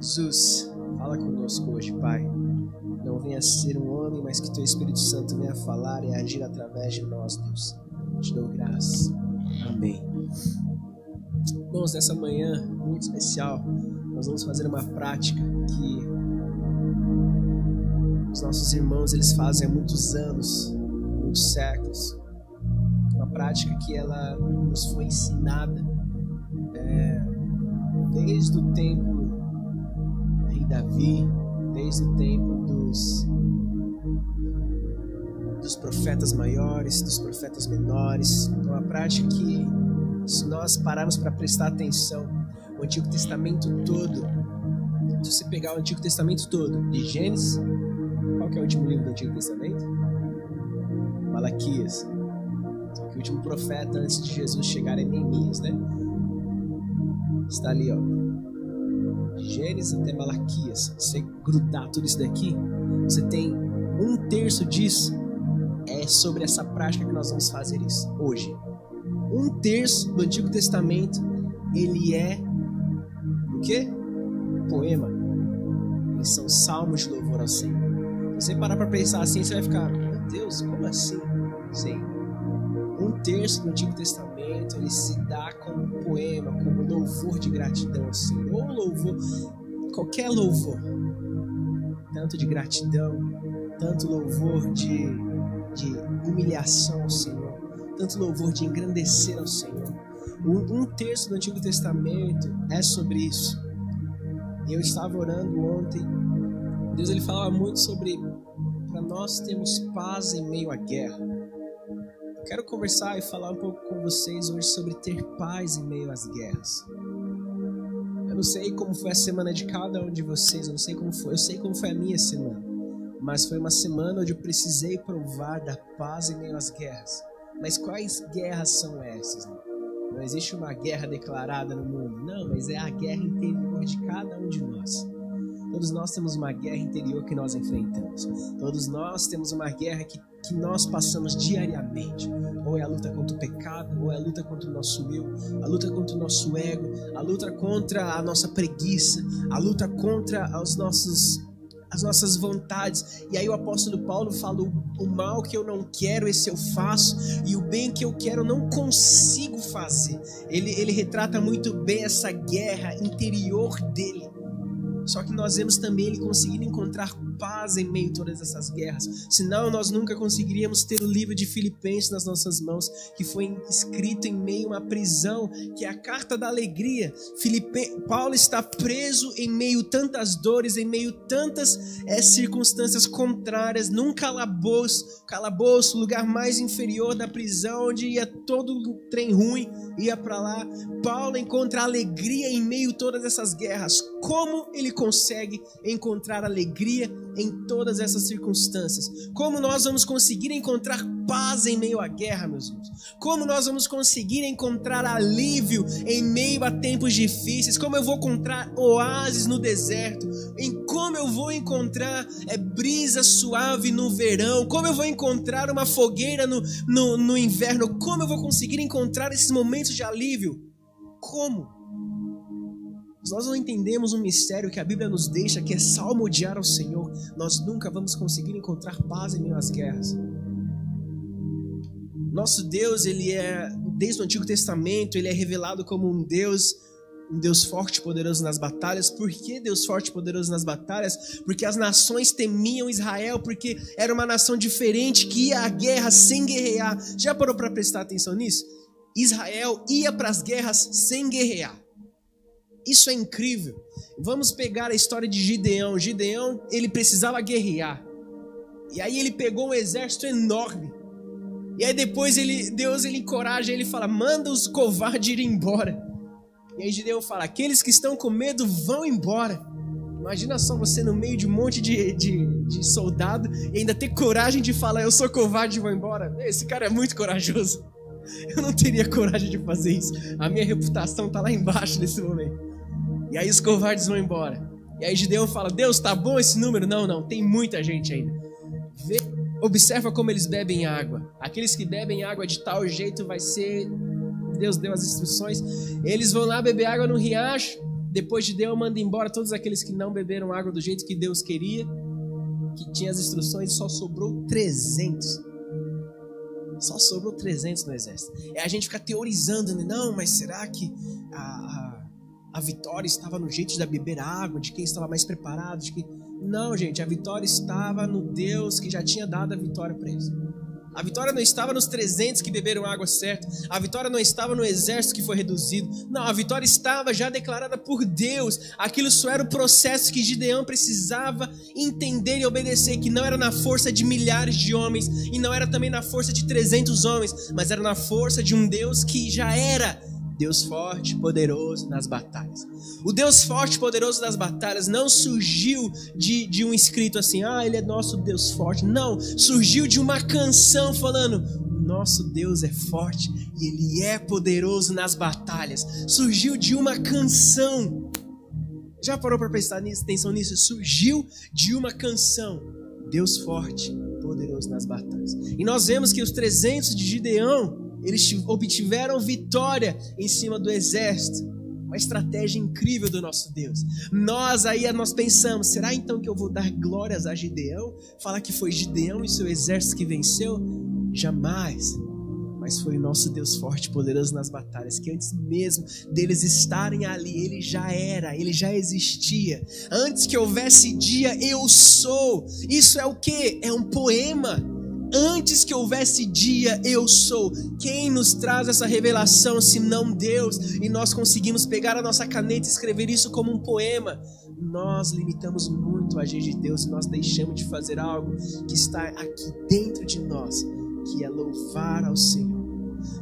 Jesus, fala conosco hoje, Pai. Não venha ser um homem, mas que Teu Espírito Santo venha falar e agir através de nós, Deus. Te dou graça. Amém. Irmãos, nessa manhã muito especial, nós vamos fazer uma prática que os nossos irmãos eles fazem há muitos anos, muitos séculos. Uma prática que ela nos foi ensinada é, desde o tempo Davi, desde o tempo dos, dos profetas maiores, dos profetas menores. É uma prática que, se nós pararmos para prestar atenção, o Antigo Testamento todo, se você pegar o Antigo Testamento todo, de Gênesis, qual é o último livro do Antigo Testamento? Malaquias. Que o último profeta antes de Jesus chegar é Neemias, né? Está ali, ó Gênesis até Malaquias, você grudar tudo isso daqui, você tem um terço disso é sobre essa prática que nós vamos fazer isso hoje. Um terço do Antigo Testamento ele é o quê? Poema. Eles são salmos de louvor ao Senhor. Se você parar para pensar assim, você vai ficar, Deus, como assim? Sim. Um terço do Antigo Testamento ele se dá como poema, como louvor de gratidão ao Senhor, ou louvor, qualquer louvor, tanto de gratidão, tanto louvor de, de humilhação ao Senhor, tanto louvor de engrandecer ao Senhor. Um, um terço do Antigo Testamento é sobre isso. Eu estava orando ontem, Deus ele falava muito sobre para nós termos paz em meio à guerra. Quero conversar e falar um pouco com vocês hoje sobre ter paz em meio às guerras. Eu não sei como foi a semana de cada um de vocês, eu não sei como foi, eu sei como foi a minha semana. Mas foi uma semana onde eu precisei provar da paz em meio às guerras. Mas quais guerras são essas? Né? Não existe uma guerra declarada no mundo, não, mas é a guerra interior de cada um de nós. Todos nós temos uma guerra interior que nós enfrentamos. Todos nós temos uma guerra que, que nós passamos diariamente. Ou é a luta contra o pecado, ou é a luta contra o nosso eu, a luta contra o nosso ego, a luta contra a nossa preguiça, a luta contra os nossos as nossas vontades. E aí o apóstolo Paulo fala: o mal que eu não quero, esse eu faço, e o bem que eu quero, eu não consigo fazer. Ele, ele retrata muito bem essa guerra interior dele. Só que nós vemos também ele conseguindo encontrar paz em meio a todas essas guerras. Senão nós nunca conseguiríamos ter o livro de Filipenses nas nossas mãos, que foi escrito em meio a uma prisão, que é a carta da alegria. Filipe... Paulo está preso em meio a tantas dores, em meio a tantas é, circunstâncias contrárias, num calabouço, calabouço, lugar mais inferior da prisão, onde ia todo trem ruim, ia para lá. Paulo encontra alegria em meio a todas essas guerras. Como ele consegue encontrar alegria em todas essas circunstâncias? Como nós vamos conseguir encontrar paz em meio à guerra, meus irmãos? Como nós vamos conseguir encontrar alívio em meio a tempos difíceis? Como eu vou encontrar oásis no deserto? Em como eu vou encontrar é, brisa suave no verão? Como eu vou encontrar uma fogueira no, no, no inverno? Como eu vou conseguir encontrar esses momentos de alívio? Como? Nós não entendemos um mistério que a Bíblia nos deixa, que é salmodiar ao Senhor, nós nunca vamos conseguir encontrar paz em meio às guerras. Nosso Deus, ele é, desde o Antigo Testamento, ele é revelado como um Deus, um Deus forte e poderoso nas batalhas. Por que Deus forte e poderoso nas batalhas? Porque as nações temiam Israel, porque era uma nação diferente que ia à guerra sem guerrear. Já parou para prestar atenção nisso? Israel ia para as guerras sem guerrear. Isso é incrível. Vamos pegar a história de Gideão. Gideão, ele precisava guerrear. E aí ele pegou um exército enorme. E aí depois ele, Deus ele encoraja, ele fala: "Manda os covardes ir embora". E aí Gideão fala: "Aqueles que estão com medo vão embora". Imagina só você no meio de um monte de, de, de soldado e ainda ter coragem de falar: "Eu sou covarde e vou embora". Esse cara é muito corajoso. Eu não teria coragem de fazer isso. A minha reputação tá lá embaixo nesse momento. E aí os covardes vão embora. E aí Gideão fala: Deus, tá bom esse número? Não, não, tem muita gente ainda. Vê Observa como eles bebem água. Aqueles que bebem água de tal jeito vai ser. Deus deu as instruções. Eles vão lá beber água no riacho. Depois de Deus, manda embora todos aqueles que não beberam água do jeito que Deus queria, que tinha as instruções, só sobrou 300. Só sobrou 300 no exército. É a gente fica teorizando, né? não, mas será que a, a, vitória estava no jeito de beber água, de quem estava mais preparado, de quem não, gente, a vitória estava no Deus que já tinha dado a vitória para eles. A vitória não estava nos 300 que beberam água certa. A vitória não estava no exército que foi reduzido. Não, a vitória estava já declarada por Deus. Aquilo só era o processo que Gideão precisava entender e obedecer, que não era na força de milhares de homens e não era também na força de 300 homens, mas era na força de um Deus que já era Deus forte, poderoso nas batalhas. O Deus forte, poderoso nas batalhas não surgiu de, de um escrito assim, ah, ele é nosso Deus forte. Não, surgiu de uma canção falando, nosso Deus é forte e ele é poderoso nas batalhas. Surgiu de uma canção. Já parou para prestar atenção nisso? Surgiu de uma canção. Deus forte, poderoso nas batalhas. E nós vemos que os 300 de Gideão eles obtiveram vitória em cima do exército. Uma estratégia incrível do nosso Deus. Nós aí nós pensamos, será então que eu vou dar glórias a Gideão? Falar que foi Gideão e seu exército que venceu? Jamais. Mas foi o nosso Deus forte e poderoso nas batalhas, que antes mesmo deles estarem ali, ele já era, ele já existia. Antes que houvesse dia, eu sou. Isso é o que? É um poema Antes que houvesse dia, eu sou. Quem nos traz essa revelação se não Deus? E nós conseguimos pegar a nossa caneta e escrever isso como um poema. Nós limitamos muito a agir de Deus e nós deixamos de fazer algo que está aqui dentro de nós, que é louvar ao Senhor.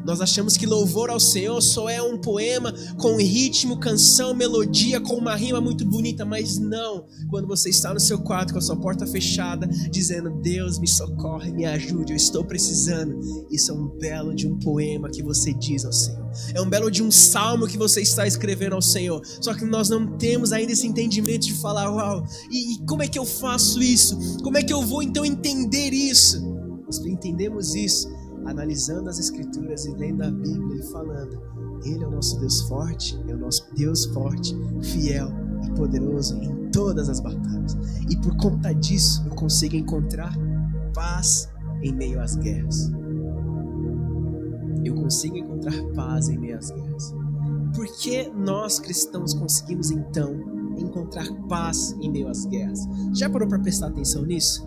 Nós achamos que louvor ao Senhor só é um poema com ritmo, canção, melodia, com uma rima muito bonita, mas não. Quando você está no seu quarto com a sua porta fechada, dizendo: Deus me socorre, me ajude, eu estou precisando. Isso é um belo de um poema que você diz ao Senhor. É um belo de um salmo que você está escrevendo ao Senhor. Só que nós não temos ainda esse entendimento de falar: Uau, e, e como é que eu faço isso? Como é que eu vou então entender isso? Nós entendemos isso analisando as Escrituras e lendo a Bíblia e falando: Ele é o nosso Deus forte, é o nosso Deus forte, fiel e poderoso em todas as batalhas. E por conta disso eu consigo encontrar paz em meio às guerras. Eu consigo encontrar paz em meio às guerras. Por que nós cristãos conseguimos então encontrar paz em meio às guerras? Já parou para prestar atenção nisso?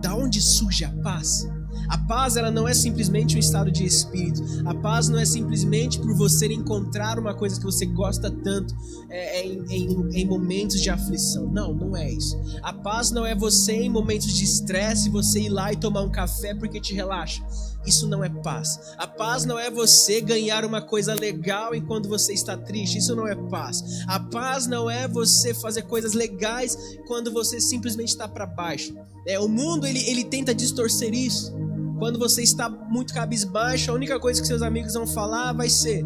Da onde surge a paz? A paz ela não é simplesmente um estado de espírito. A paz não é simplesmente por você encontrar uma coisa que você gosta tanto é, é, em, em, em, momentos de aflição. Não, não é isso. A paz não é você em momentos de estresse você ir lá e tomar um café porque te relaxa. Isso não é paz. A paz não é você ganhar uma coisa legal enquanto você está triste. Isso não é paz. A paz não é você fazer coisas legais quando você simplesmente está para baixo. É, o mundo ele, ele tenta distorcer isso. Quando você está muito cabisbaixo, a única coisa que seus amigos vão falar vai ser: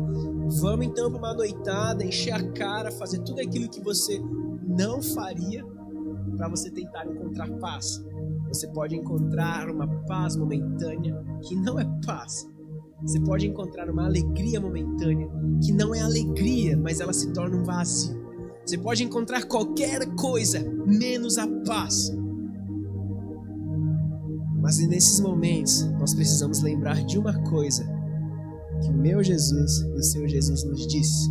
vamos então para uma noitada, encher a cara, fazer tudo aquilo que você não faria para você tentar encontrar paz. Você pode encontrar uma paz momentânea que não é paz. Você pode encontrar uma alegria momentânea que não é alegria, mas ela se torna um vazio. Você pode encontrar qualquer coisa menos a paz. Mas nesses momentos, nós precisamos lembrar de uma coisa que o meu Jesus e o seu Jesus nos disse.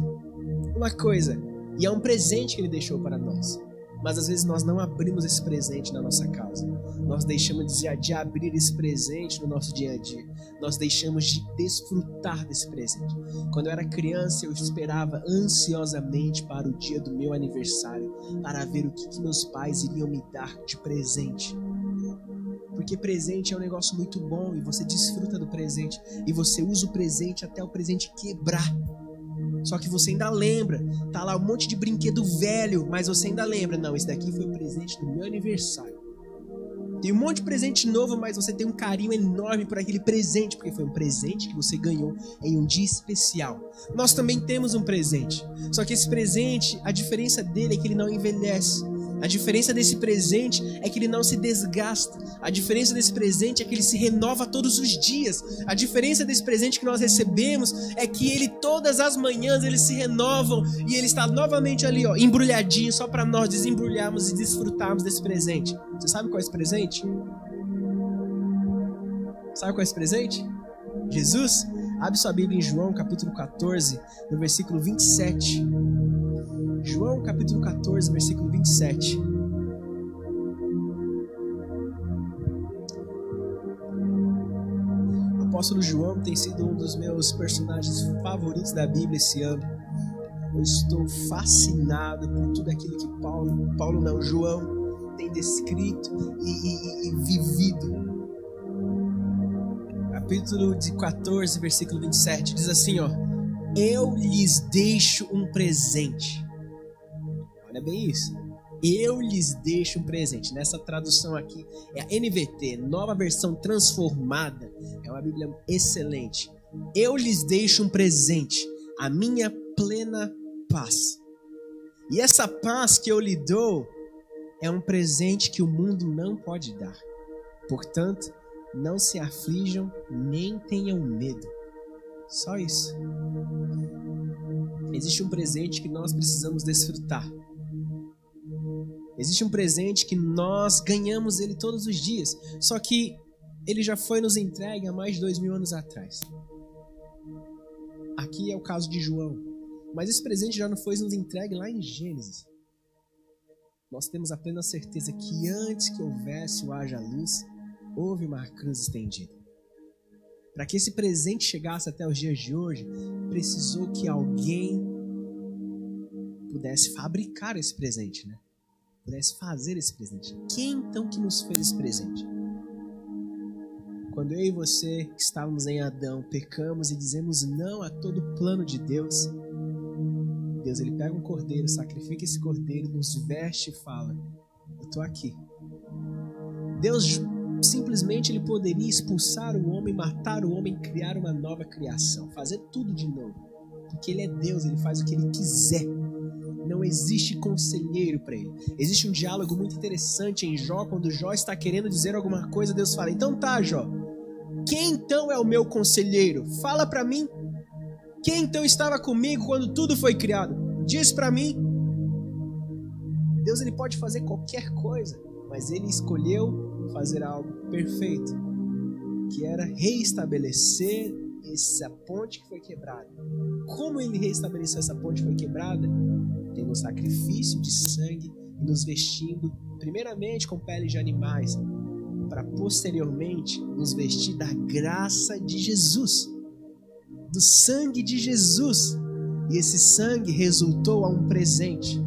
Uma coisa, e é um presente que ele deixou para nós. Mas às vezes nós não abrimos esse presente na nossa casa. Nós deixamos de, de abrir esse presente no nosso dia a dia. Nós deixamos de desfrutar desse presente. Quando eu era criança, eu esperava ansiosamente para o dia do meu aniversário, para ver o que, que meus pais iriam me dar de presente porque presente é um negócio muito bom e você desfruta do presente e você usa o presente até o presente quebrar. Só que você ainda lembra, tá lá um monte de brinquedo velho, mas você ainda lembra, não, esse daqui foi o presente do meu aniversário. Tem um monte de presente novo, mas você tem um carinho enorme por aquele presente, porque foi um presente que você ganhou em um dia especial. Nós também temos um presente. Só que esse presente, a diferença dele é que ele não envelhece. A diferença desse presente é que ele não se desgasta. A diferença desse presente é que ele se renova todos os dias. A diferença desse presente que nós recebemos é que ele todas as manhãs eles se renovam e ele está novamente ali, ó, embrulhadinho só para nós desembrulharmos e desfrutarmos desse presente. Você sabe qual é esse presente? Sabe qual é esse presente? Jesus, abre sua Bíblia em João capítulo 14, no versículo 27. João capítulo 14, versículo 27. O apóstolo João tem sido um dos meus personagens favoritos da Bíblia esse ano. Eu estou fascinado por tudo aquilo que Paulo, Paulo não, João tem descrito e, e, e vivido. Capítulo de 14, versículo 27 diz assim, ó: Eu lhes deixo um presente Olha bem isso. Eu lhes deixo um presente. Nessa tradução aqui é a NVT, nova versão transformada. É uma Bíblia excelente. Eu lhes deixo um presente, a minha plena paz. E essa paz que eu lhe dou é um presente que o mundo não pode dar. Portanto, não se aflijam nem tenham medo. Só isso. Existe um presente que nós precisamos desfrutar Existe um presente que nós ganhamos ele todos os dias, só que ele já foi nos entregue há mais de dois mil anos atrás. Aqui é o caso de João, mas esse presente já não foi nos entregue lá em Gênesis. Nós temos a plena certeza que antes que houvesse o haja luz, houve uma cruz estendida. Para que esse presente chegasse até os dias de hoje, precisou que alguém pudesse fabricar esse presente, né? Pudesse fazer esse presente. Quem então que nos fez esse presente? Quando eu e você, que estávamos em Adão, pecamos e dizemos não a todo plano de Deus, Deus ele pega um cordeiro, sacrifica esse cordeiro, nos veste e fala: Eu estou aqui. Deus simplesmente ele poderia expulsar o homem, matar o homem, criar uma nova criação, fazer tudo de novo. Porque ele é Deus, ele faz o que ele quiser não existe conselheiro para ele. Existe um diálogo muito interessante em Jó, quando Jó está querendo dizer alguma coisa, Deus fala: Então tá, Jó, quem então é o meu conselheiro? Fala para mim. Quem então estava comigo quando tudo foi criado? Diz para mim. Deus ele pode fazer qualquer coisa, mas ele escolheu fazer algo perfeito, que era reestabelecer essa ponte que foi quebrada. Como ele reestabeleceu essa ponte que foi quebrada? Tendo sacrifício de sangue e nos vestindo, primeiramente com peles de animais, para posteriormente nos vestir da graça de Jesus, do sangue de Jesus. E esse sangue resultou a um presente,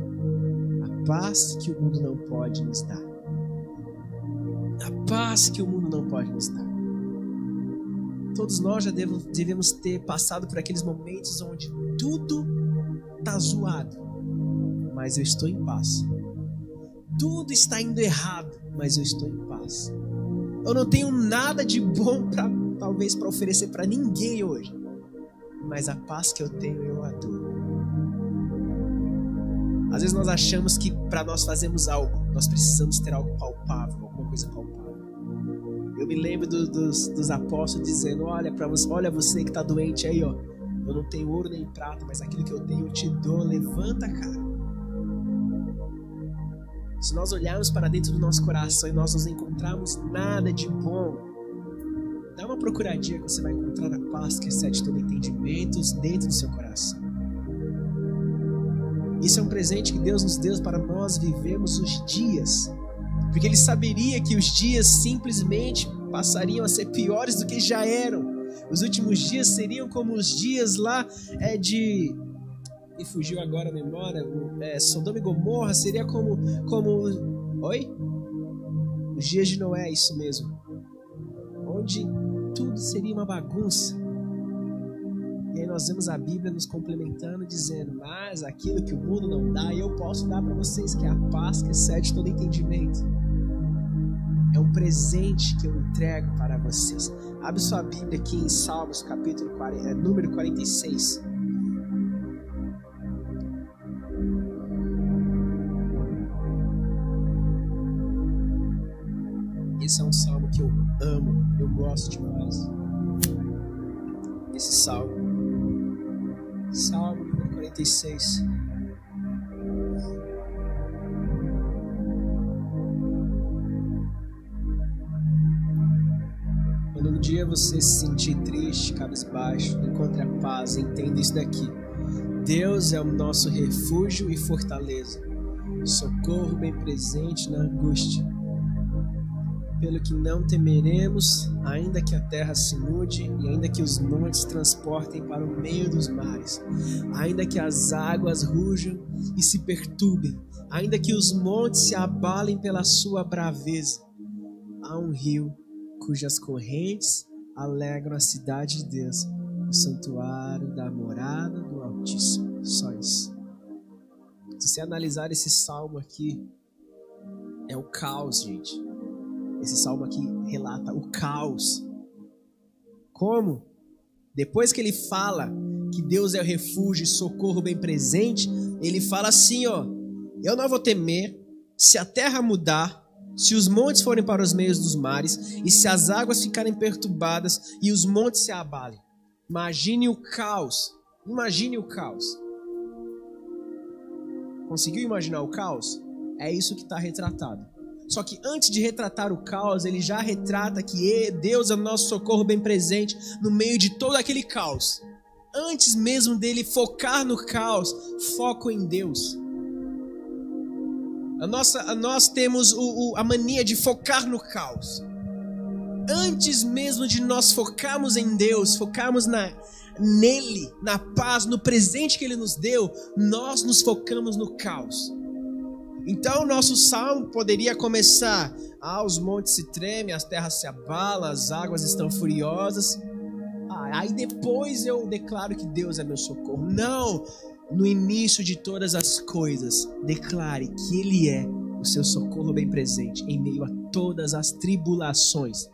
a paz que o mundo não pode nos dar. A paz que o mundo não pode nos dar. Todos nós já devemos ter passado por aqueles momentos onde tudo está zoado, mas eu estou em paz. Tudo está indo errado, mas eu estou em paz. Eu não tenho nada de bom para talvez para oferecer para ninguém hoje, mas a paz que eu tenho eu a dou. Às vezes nós achamos que para nós fazermos algo, nós precisamos ter algo palpável, alguma coisa palpável. Eu me lembro do, dos, dos apóstolos dizendo: Olha para você, olha você que está doente aí, ó. Eu não tenho ouro nem prata, mas aquilo que eu tenho eu te dou. Levanta, cara. Se nós olharmos para dentro do nosso coração e nós não encontrarmos nada de bom, dá uma procuradinha que você vai encontrar a paz que excede todo entendimento dentro do seu coração. Isso é um presente que Deus nos deu para nós vivermos os dias, porque Ele saberia que os dias simplesmente passariam a ser piores do que já eram. Os últimos dias seriam como os dias lá é, de me fugiu agora a memória, é, Sodoma e Gomorra seria como, como, oi? Os dias de Noé, isso mesmo, onde tudo seria uma bagunça. E aí nós vemos a Bíblia nos complementando, dizendo: Mas aquilo que o mundo não dá, eu posso dar para vocês, que é a paz que excede todo entendimento. É um presente que eu entrego para vocês. Abre sua Bíblia aqui em Salmos, capítulo 40, é, número 46. Esse é um salmo que eu amo, eu gosto demais. Esse salmo. Salmo número 46. Quando um dia você se sentir triste, cabisbaixo, encontre a paz, entenda isso daqui. Deus é o nosso refúgio e fortaleza, socorro bem presente na angústia pelo que não temeremos, ainda que a terra se mude e ainda que os montes transportem para o meio dos mares, ainda que as águas rujam e se perturbem, ainda que os montes se abalem pela sua braveza. Há um rio cujas correntes alegram a cidade de Deus, o santuário da morada do Altíssimo. Só isso. Se você analisar esse salmo aqui, é o caos, gente esse salmo aqui relata o caos. Como? Depois que ele fala que Deus é o refúgio e socorro bem presente, ele fala assim, ó: Eu não vou temer se a terra mudar, se os montes forem para os meios dos mares e se as águas ficarem perturbadas e os montes se abalem. Imagine o caos. Imagine o caos. Conseguiu imaginar o caos? É isso que está retratado. Só que antes de retratar o caos, ele já retrata que Deus é o nosso socorro bem presente no meio de todo aquele caos. Antes mesmo dele focar no caos, foco em Deus. A nossa, a nós temos o, o, a mania de focar no caos. Antes mesmo de nós focarmos em Deus, focarmos na, nele, na paz, no presente que ele nos deu, nós nos focamos no caos. Então, nosso salmo poderia começar: Ah, os montes se tremem, as terras se abalam, as águas estão furiosas. Ah, aí depois eu declaro que Deus é meu socorro. Não! No início de todas as coisas, declare que Ele é o seu socorro bem presente em meio a todas as tribulações.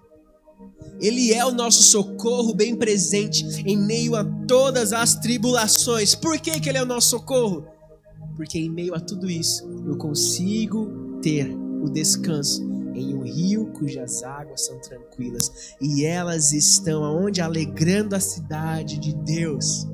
Ele é o nosso socorro bem presente em meio a todas as tribulações. Por que, que Ele é o nosso socorro? Porque em meio a tudo isso eu consigo ter o descanso em um rio cujas águas são tranquilas e elas estão aonde alegrando a cidade de Deus.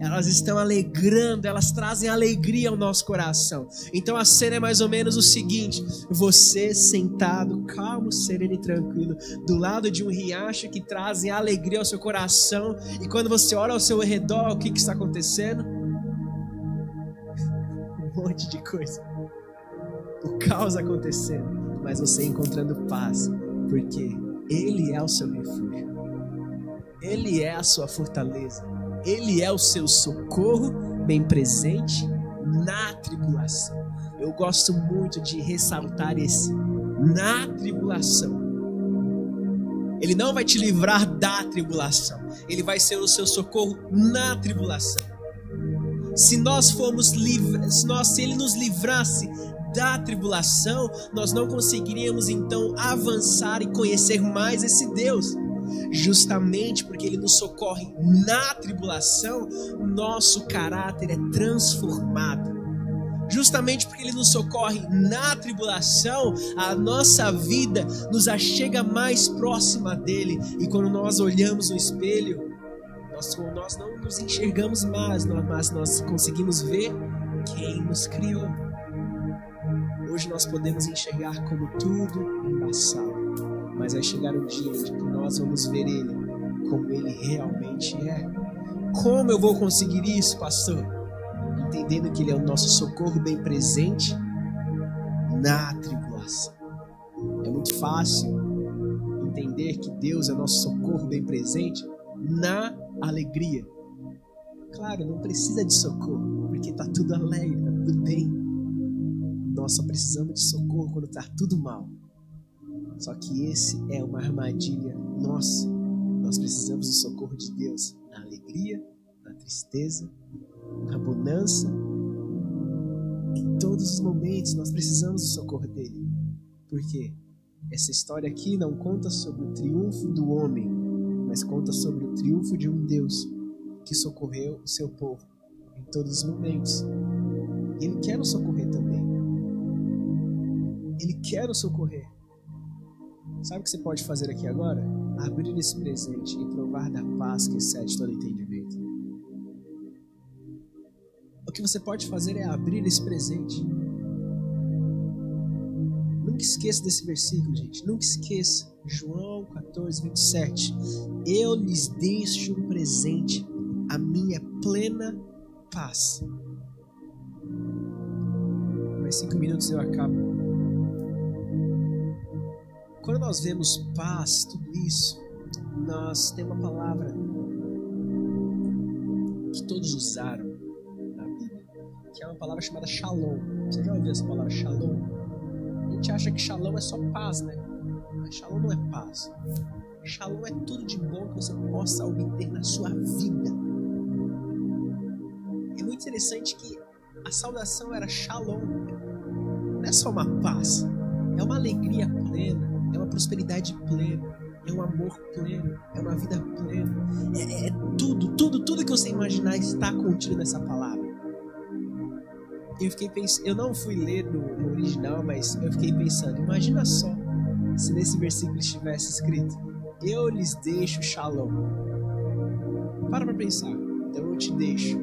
Elas estão alegrando, elas trazem alegria ao nosso coração. Então a cena é mais ou menos o seguinte: você sentado, calmo, sereno e tranquilo, do lado de um riacho que trazem alegria ao seu coração, e quando você olha ao seu redor, o que, que está acontecendo? Monte de coisa. O caos acontecendo, mas você encontrando paz, porque Ele é o seu refúgio, Ele é a sua fortaleza, Ele é o seu socorro bem presente na tribulação. Eu gosto muito de ressaltar esse na tribulação. Ele não vai te livrar da tribulação, ele vai ser o seu socorro na tribulação se nós formos livres, se, nós, se ele nos livrasse da tribulação, nós não conseguiríamos então avançar e conhecer mais esse Deus. Justamente porque ele nos socorre na tribulação, nosso caráter é transformado. Justamente porque ele nos socorre na tribulação, a nossa vida nos achega mais próxima dele. E quando nós olhamos no espelho, nós, nós não nos enxergamos mais, mas nós conseguimos ver quem nos criou. Hoje nós podemos enxergar como tudo embaçado, mas vai chegar um dia em que nós vamos ver Ele como Ele realmente é. Como eu vou conseguir isso, pastor? Entendendo que Ele é o nosso socorro bem presente na tribulação. É muito fácil entender que Deus é nosso socorro bem presente na alegria. Claro, não precisa de socorro, porque está tudo alegre, está tudo bem. Nós só precisamos de socorro quando está tudo mal. Só que esse é uma armadilha nossa. Nós precisamos do socorro de Deus na alegria, na tristeza, na bonança. Em todos os momentos nós precisamos do socorro dele. Por quê? Essa história aqui não conta sobre o triunfo do homem, mas conta sobre o triunfo de um Deus que socorreu o seu povo em todos os momentos. Ele quer nos socorrer também. Ele quer nos socorrer. Sabe o que você pode fazer aqui agora? Abrir esse presente e provar da paz que excede todo entendimento. O que você pode fazer é abrir esse presente. Nunca esqueça desse versículo, gente. Nunca esqueça. João 14, 27. Eu lhes deixo um presente, a minha plena paz. Mais cinco minutos eu acabo. Quando nós vemos paz, tudo isso, nós temos uma palavra que todos usaram na Bíblia, que é uma palavra chamada shalom. Você já ouviu essa palavra shalom? A gente acha que shalom é só paz, né? Mas shalom não é paz. Shalom é tudo de bom que você possa obter na sua vida. É muito interessante que a saudação era shalom. Não é só uma paz, é uma alegria plena é uma prosperidade plena, é um amor pleno, é uma vida plena. É, é tudo, tudo, tudo que você imaginar está contido nessa palavra. Eu fiquei pensando, eu não fui ler no, no original, mas eu fiquei pensando, imagina só se nesse versículo estivesse escrito: Eu lhes deixo shalom. Para para pensar. Então eu te deixo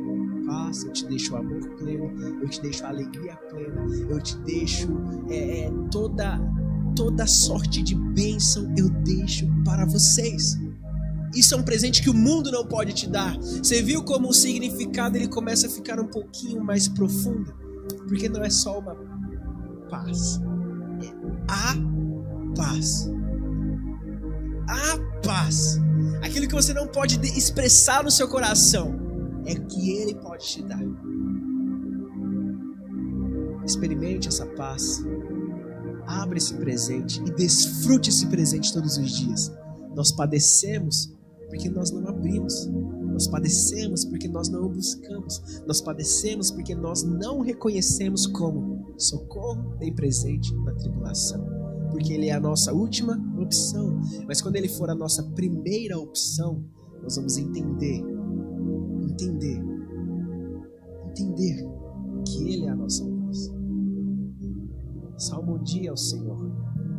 paz, eu te deixo amor pleno, eu te deixo alegria plena, eu te deixo é, é, toda toda sorte de bênção eu deixo para vocês. Isso é um presente que o mundo não pode te dar. Você viu como o significado ele começa a ficar um pouquinho mais profundo? Porque não é só uma paz, é a paz. A paz. Aquilo que você não pode expressar no seu coração é que ele pode te dar. Experimente essa paz. Abra esse presente e desfrute esse presente todos os dias. Nós padecemos porque nós não abrimos. Nós padecemos porque nós não o buscamos. Nós padecemos porque nós não reconhecemos como socorro bem presente na tribulação. Porque ele é a nossa última opção. Mas quando ele for a nossa primeira opção, nós vamos entender, entender, entender que ele é a nossa Salmo um dia ao Senhor.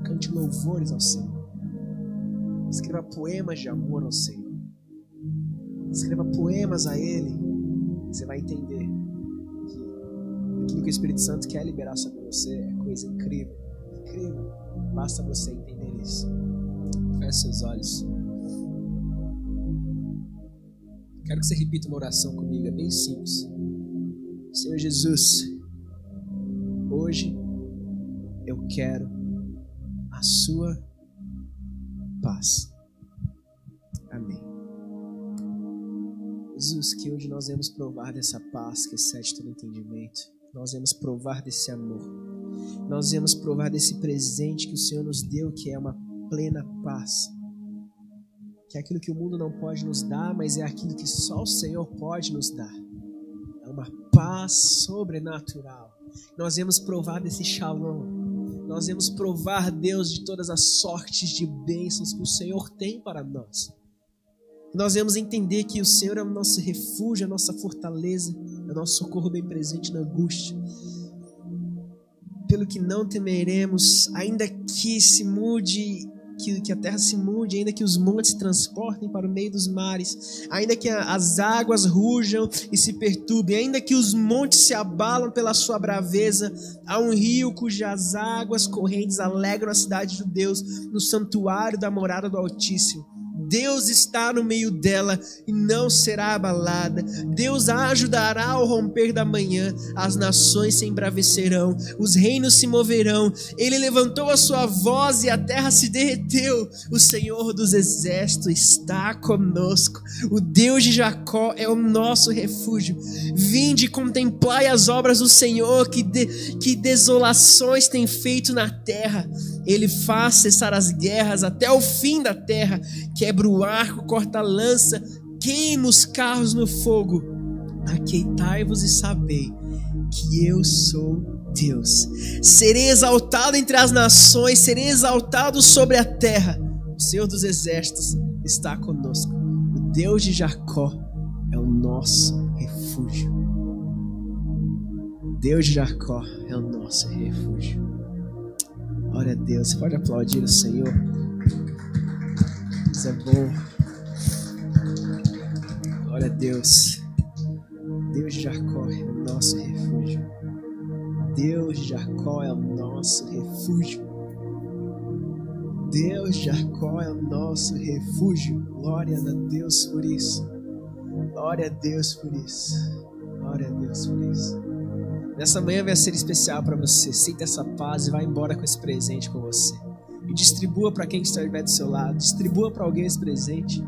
Cante louvores ao Senhor. Escreva poemas de amor ao Senhor. Escreva poemas a Ele. Você vai entender que aquilo que o Espírito Santo quer liberar sobre você é coisa incrível. Incrível. Basta você entender isso. Feche seus olhos. Quero que você repita uma oração comigo, é bem simples. Senhor Jesus, hoje eu quero a sua paz. Jesus, que hoje nós vamos provar dessa paz que excede todo entendimento. Nós vamos provar desse amor. Nós vamos provar desse presente que o Senhor nos deu, que é uma plena paz. Que é aquilo que o mundo não pode nos dar, mas é aquilo que só o Senhor pode nos dar. É uma paz sobrenatural. Nós vamos provar desse shalom nós vamos provar, Deus, de todas as sortes de bênçãos que o Senhor tem para nós. Nós vamos entender que o Senhor é o nosso refúgio, a nossa fortaleza, é o nosso socorro bem presente na angústia. Pelo que não temeremos, ainda que se mude que, que a terra se mude, ainda que os montes se transportem para o meio dos mares, ainda que a, as águas rujam e se perturbem, ainda que os montes se abalam pela sua braveza, há um rio cujas águas correntes alegram a cidade de Deus, no santuário da morada do Altíssimo. Deus está no meio dela e não será abalada. Deus a ajudará ao romper da manhã. As nações se embravecerão, os reinos se moverão. Ele levantou a sua voz e a terra se derreteu. O Senhor dos exércitos está conosco. O Deus de Jacó é o nosso refúgio. Vinde e contemplai as obras do Senhor, que, de, que desolações tem feito na terra. Ele faz cessar as guerras até o fim da terra, quebra o arco, corta a lança, queima os carros no fogo. Aqueitai-vos e sabei que eu sou Deus. Serei exaltado entre as nações, serei exaltado sobre a terra. O Senhor dos exércitos está conosco. O Deus de Jacó é o nosso refúgio. Deus de Jacó é o nosso refúgio. Glória a Deus. Você pode aplaudir o Senhor. Deus é bom. Glória a Deus. Deus de Jacó é o nosso refúgio. Deus de Jacó é o nosso refúgio. Deus de Jacó é o nosso refúgio. Glória a Deus por isso. Glória a Deus por isso. Glória a Deus por isso. Nessa manhã vai ser especial para você. Sinta essa paz e vá embora com esse presente com você. E distribua para quem estiver do seu lado. Distribua para alguém esse presente.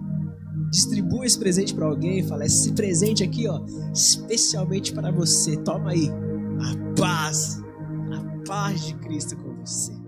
Distribua esse presente para alguém e fala: esse presente aqui, ó, especialmente para você. Toma aí a paz, a paz de Cristo com você.